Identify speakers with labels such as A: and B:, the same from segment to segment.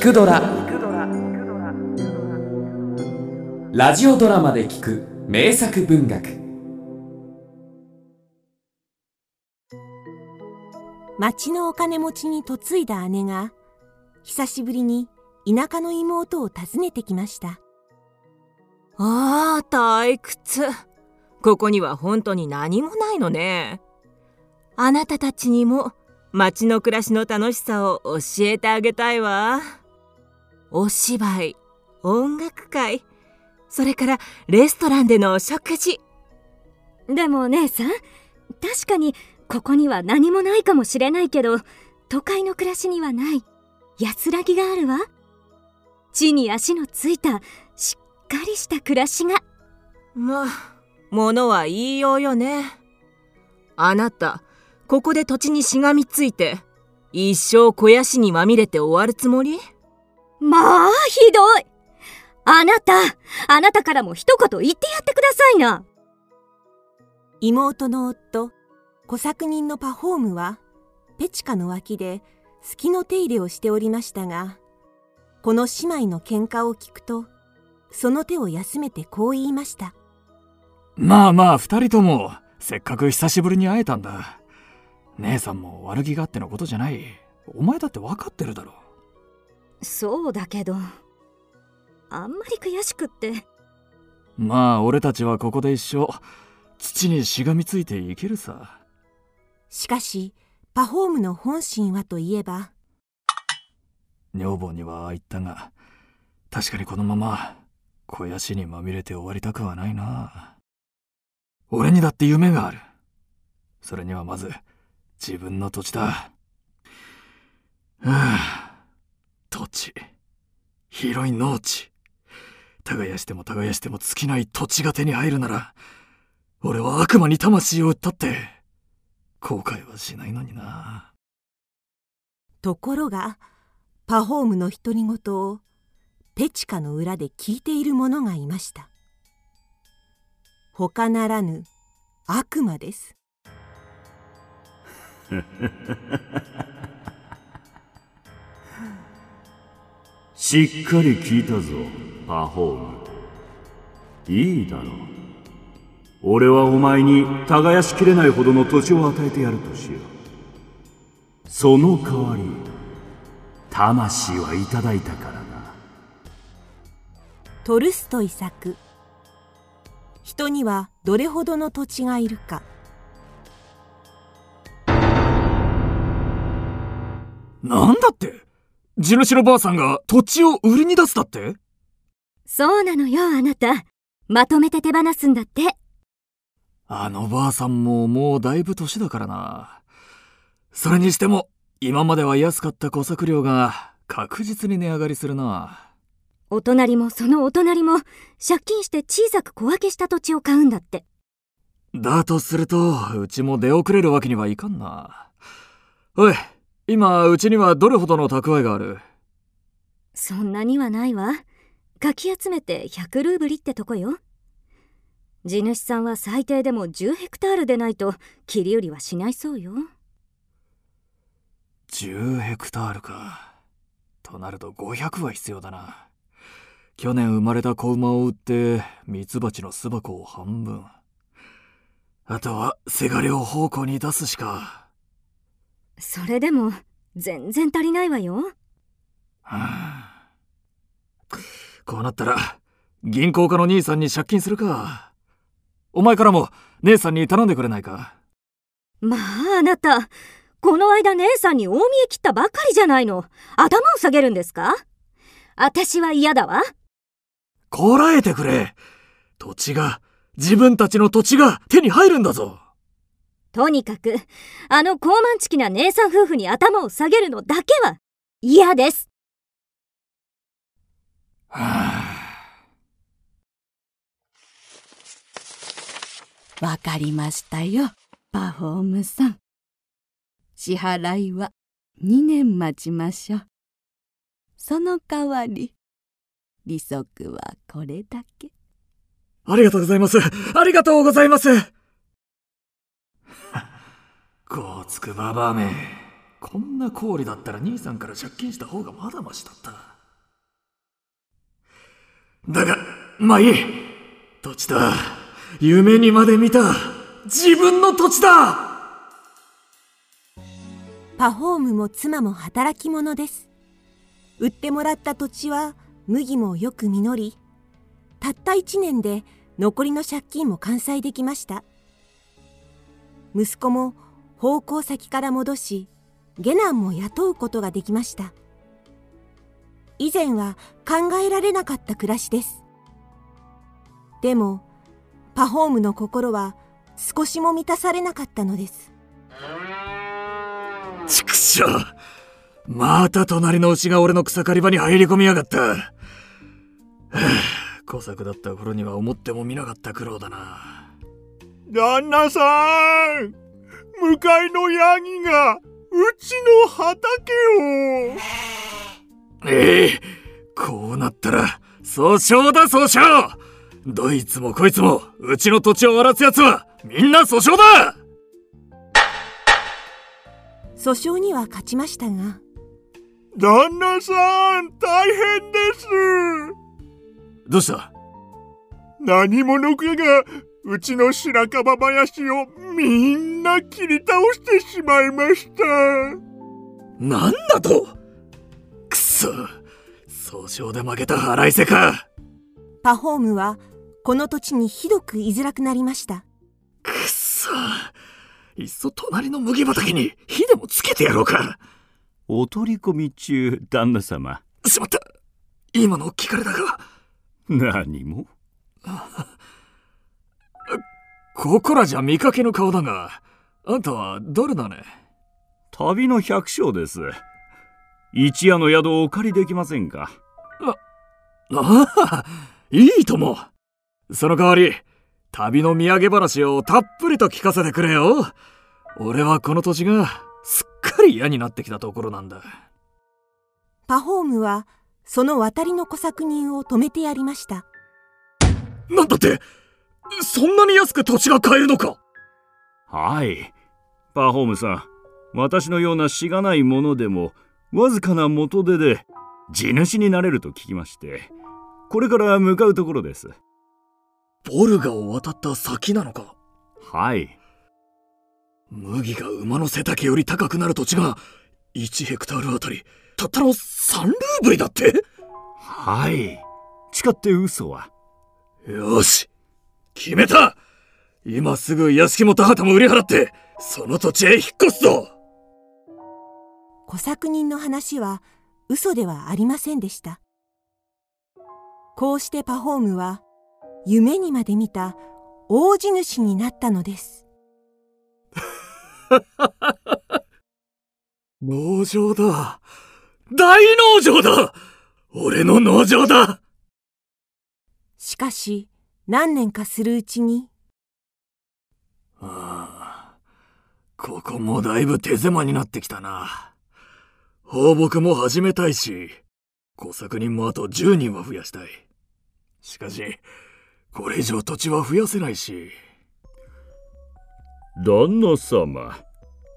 A: 聞くドラ」ラジオドラマで聞く名作文学。
B: 町のお金持ちに嫁いだ姉が久しぶりに田舎の妹を訪ねてきました。
C: ああ退屈。ここには本当に何もないのね。あなたたちにも町の暮らしの楽しさを教えてあげたいわ。お芝居音楽会それからレストランでのお食事。
D: でも姉さん確かにここには何もないかもしれないけど都会の暮らしにはない安らぎがあるわ。地に足のついたしっかりした暮らしが。
C: まあ物は言いようよね。あなたここで土地にしがみついて一生肥やしにまみれて終わるつもり？
D: まあひどい。あなたあなたからも一言言ってやってくださいな。
B: 妹の夫小作人のパフォームはペチカの脇で好きの手入れをしておりましたがこの姉妹の喧嘩を聞くとその手を休めてこう言いました。
E: まあまあ二人ともせっかく久しぶりに会えたんだ。姉さんも悪気があってのことじゃない。お前だって分かってるだろ
D: そうだけどあんまり悔しくって。
E: まあ俺たちはここで一生土にしがみついていけるさ。
B: しかしパフォームの本心はといえば。
E: 女房にはああ言ったが確かにこのまま肥やしにまみれて終わりたくはないな。俺にだって夢がある。それにはまず自分の土地だ。はあ。土地。広い農地。耕しても耕しても尽きない土地が手に入るなら俺は悪魔に魂を売ったって後悔はしないのにな。
B: ところがパフォームの独り言をペチカの裏で聞いている者がいました。他ならぬ悪魔です
F: しっかり聞いたぞパフォームいいだろう。俺はお前に耕しきれないほどの土地を与えてやるとしよう。その代わり魂はいただいたからな。
B: トルストイ作。人にはどれほどの土地がいるか。
E: なん地主のばあさんが土地を売りに出すだって？
D: そうなのよあなた。まとめて手放すんだって。
E: あのばあさんももうだいぶ年だからな。それにしても今までは安かった小作料が確実に値上がりするな。
D: お隣もそのお隣も借金して小さく小分けした土地を買うんだって。
E: だとするとうちも出遅れるわけにはいかんな。おい今うちにはどれほどの蓄えがある？
D: そんなにはないわ。かき集めて100ルーブリってとこよ。地主さんは最低でも10ヘクタールでないと切り売りはしないそうよ。
E: 10ヘクタールか。となると500は必要だな。去年生まれた子馬を売ってミツバチの巣箱を半分。あとはせがれを奉公に出すしか
D: それでも全然足りないわよ、は
E: あ、こうなったら銀行家の兄さんに借金するか。お前からも姉さんに頼んでくれないか。
D: まああなたこの間姉さんに大見え切ったばかりじゃないの。頭を下げるんですか？私は嫌だわ。
E: こらえてくれ。土地が自分たちの土地が手に入るんだぞ
D: とにかくあの高慢ちきな姉さん夫婦に頭を下げるのだけは嫌です。
E: は
G: あわかりましたよパフォームさん。支払いは2年待ちましょう。その代わり利息はこれだけ。
E: ありがとうございます。ありがとうございますこうつくばばめ。こんな氷だったら兄さんから借金した方がまだましだった。だがまあいい。土地だ。夢にまで見た。自分の土地だ。
B: パフォームも妻も働き者です。売ってもらった土地は麦もよく実りたった1年で残りの借金も完済できました。息子も奉公先から戻し下男も雇うことができました以前は考えられなかった暮らしですでもパフォームの心は少しも満たされなかったのです
E: 畜生また隣の牛が俺の草刈り場に入り込みやがった。はあ、小作だった頃には思ってもみなかった苦労だな。
H: 旦那さん向かいのヤギがうちの畑を。
E: ええこうなったら訴訟だ訴訟。どいつもこいつもうちの土地を荒らす奴はみんな訴訟だ。
B: 訴訟には勝ちましたが。
H: 旦那さん大変です。
E: どうした？
H: 何者かがうちの白樺林をみんな切り倒してしまいました。
E: なんだと？くそ。訴訟で負けた腹いせか。
B: パフォームはこの土地にひどく居づらくなりました。
E: くそ。いっそ隣の麦畑に火でもつけてやろうか。
F: お取り込み中旦那様。
E: しまった。今の聞かれたか。
F: 何も？
E: ここらじゃ見かけの顔だがあんたは誰だね？
F: 旅の百姓です。一夜の宿をお借りできませんか？
E: ああいいとも。その代わり旅の土産話をたっぷりと聞かせてくれよ。俺はこの土地がすっかり嫌になってきたところなんだ。
B: パフォームはその渡りの小作人を止めてやりました。
E: なんだって？そんなに安く土地が買えるのか？
F: はい。パフォームさん私のようなしがないものでもわずかな元手で地主になれると聞きましてこれから向かうところです。
E: ボルガを渡った先なのか？
F: はい。
E: 麦が馬の背丈より高くなる土地が1ヘクタールあたりたったの3ルーブリだって？
F: はい。誓って嘘は。
E: よし決めた。今すぐ屋敷も田畑も売り払ってその土地へ引っ越すぞ。
B: 小作人の話は嘘ではありませんでした。こうしてパフォームは夢にまで見た大地主になったのです。
E: 農場だ。大農場だ。俺の農場だ。
B: しかし何年かするうちに。
E: ああここもだいぶ手狭になってきたな。放牧も始めたいし工作人もあと10人は増やしたい。しかしこれ以上土地は増やせないし。
F: 旦那様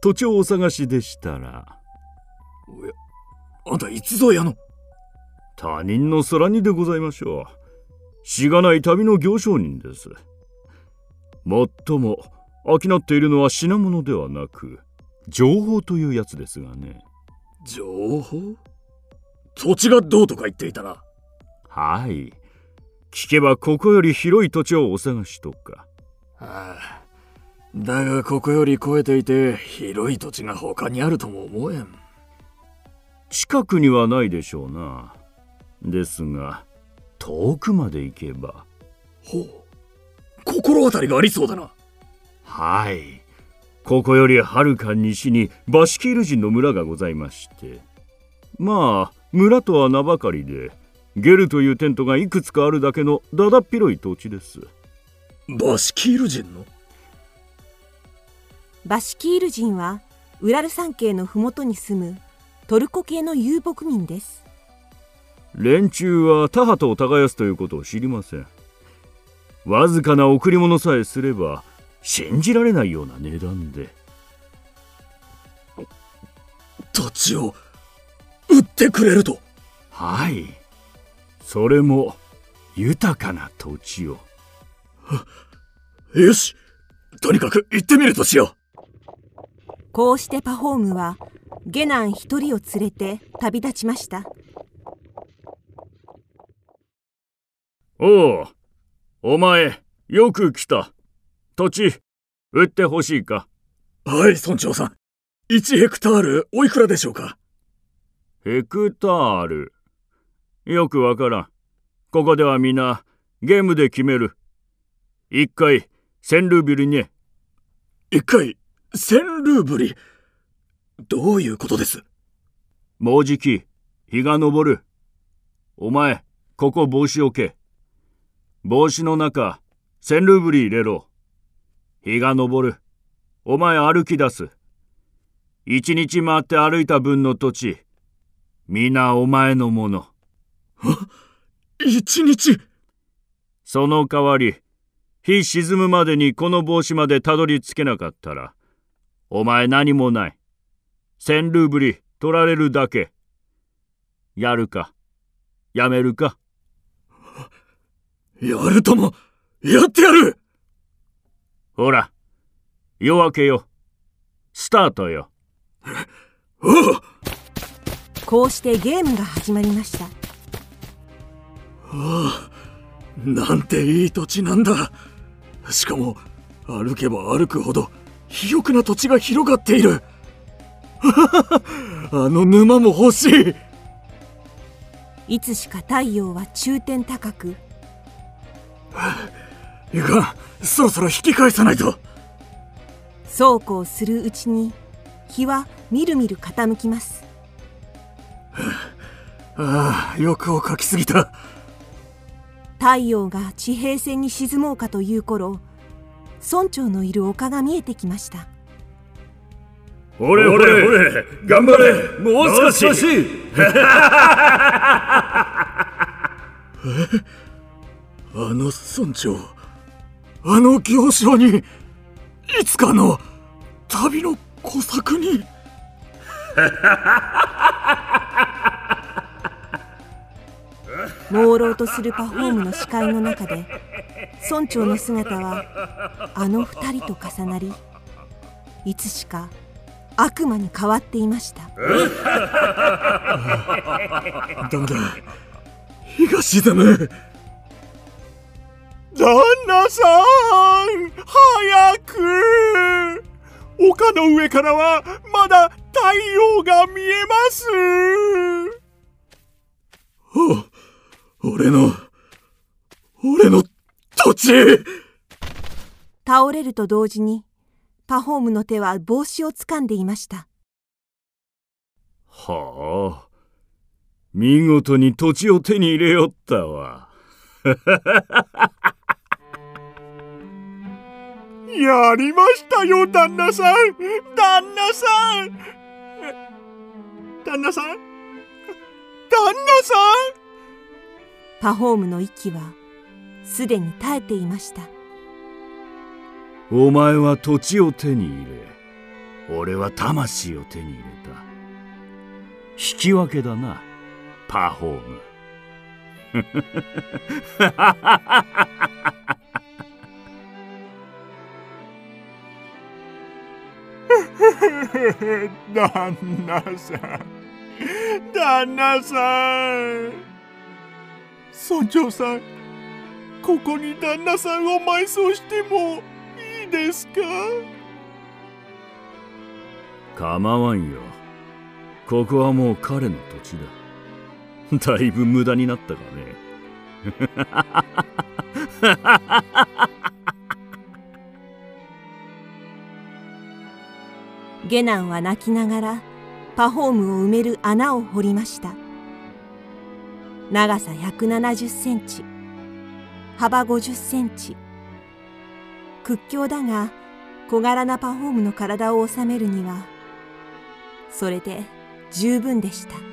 F: 土地をお探しでしたら。
E: おやあんたいつぞやの。
F: 他人の空にでございましょうしがない旅の行商人です。もっとも商っているのは品物ではなく情報というやつですがね。
E: 情報？土地がどうとか言っていたな。
F: はい。聞けばここより広い土地をお探しとか。
E: ああ。だがここより超えていて広い土地が他にあるとも思えん。
F: 近くにはないでしょうな。ですが遠くまで行けば。
E: ほう。心当たりがありそうだな。
F: はい。ここよりはるか西にバシキール人の村がございまして。まあ村とは名ばかりでゲルというテントがいくつかあるだけのだだっ広い土地です。
E: バシキール人の？
B: バシキール人はウラル山系の麓に住むトルコ系の遊牧民です
F: 連中は田畑を耕すということを知りません。わずかな贈り物さえすれば信じられないような値段で。
E: 土地を売ってくれると。
F: はい。それも豊かな土地を。
E: よし。とにかく行ってみるとしよ
B: う。こうしてパフォームは下男一人を連れて旅立ちました
F: おおお前よく来た。土地売ってほしいか？
E: はい村長さん。1ヘクタールおいくらでしょうか？
F: ヘクタール？よくわからん。ここではみんなゲームで決める。一回1000ルーブルね。
E: 一回1000ルーブリ？どういうことです？
F: もうじき日が昇る。お前ここ帽子置け帽子の中1000ルーブリ入れろ。日が昇る。お前歩き出す。一日回って歩いた分の土地。皆お前のもの。
E: 一日。
F: その代わり日沈むまでにこの帽子までたどり着けなかったらお前何もない。千ルーブリ取られるだけ。やるかやめるか
E: やるともやってやる。
F: ほら夜明けよ。スタートよ。
E: おう。
B: こうしてゲームが始まりました。
E: ああなんていい土地なんだ。しかも歩けば歩くほど肥沃な土地が広がっている。あの沼も欲しい。
B: いつしか太陽は中天高く
E: いかんそろそろ引き返さないと。
B: そうこうするうちに日はみるみる傾きます。
E: ああ欲をかきすぎた。
B: 太陽が地平線に沈もうかという頃村長のいる丘が見えてきました。
F: ほれほれほれ。頑張れもう少し
E: あの村長あの行商にいつかの旅の小作に
B: 朦朧とするパフォームの視界の中で村長の姿はあの二人と重なりいつしか悪魔に変わっていました。
E: だんだん日が沈む
H: 旦那さん早く。丘の上からはまだ太陽が見えます。
E: お俺の俺の土地。
B: 倒れると同時にパフォームの手は帽子を掴んでいました。
F: はあ。見事に土地を手に入れよったわ
H: やりましたよ旦那さん。旦那さん。旦那さん？旦那さん？
B: パフォームの息はすでに絶えていました。
F: お前は土地を手に入れ俺は魂を手に入れた。引き分けだなパフォーム
H: 旦那さん。旦那さん。村長さんここに旦那さんを埋葬してもいいですか？
F: 構わんよ。ここはもう彼の土地だ。だいぶ無駄になったかね。
B: 下男は泣きながらパフォームを埋める穴を掘りました。長さ170センチ幅50センチ。屈強だが小柄なパフォームの体を収めるにはそれで十分でした。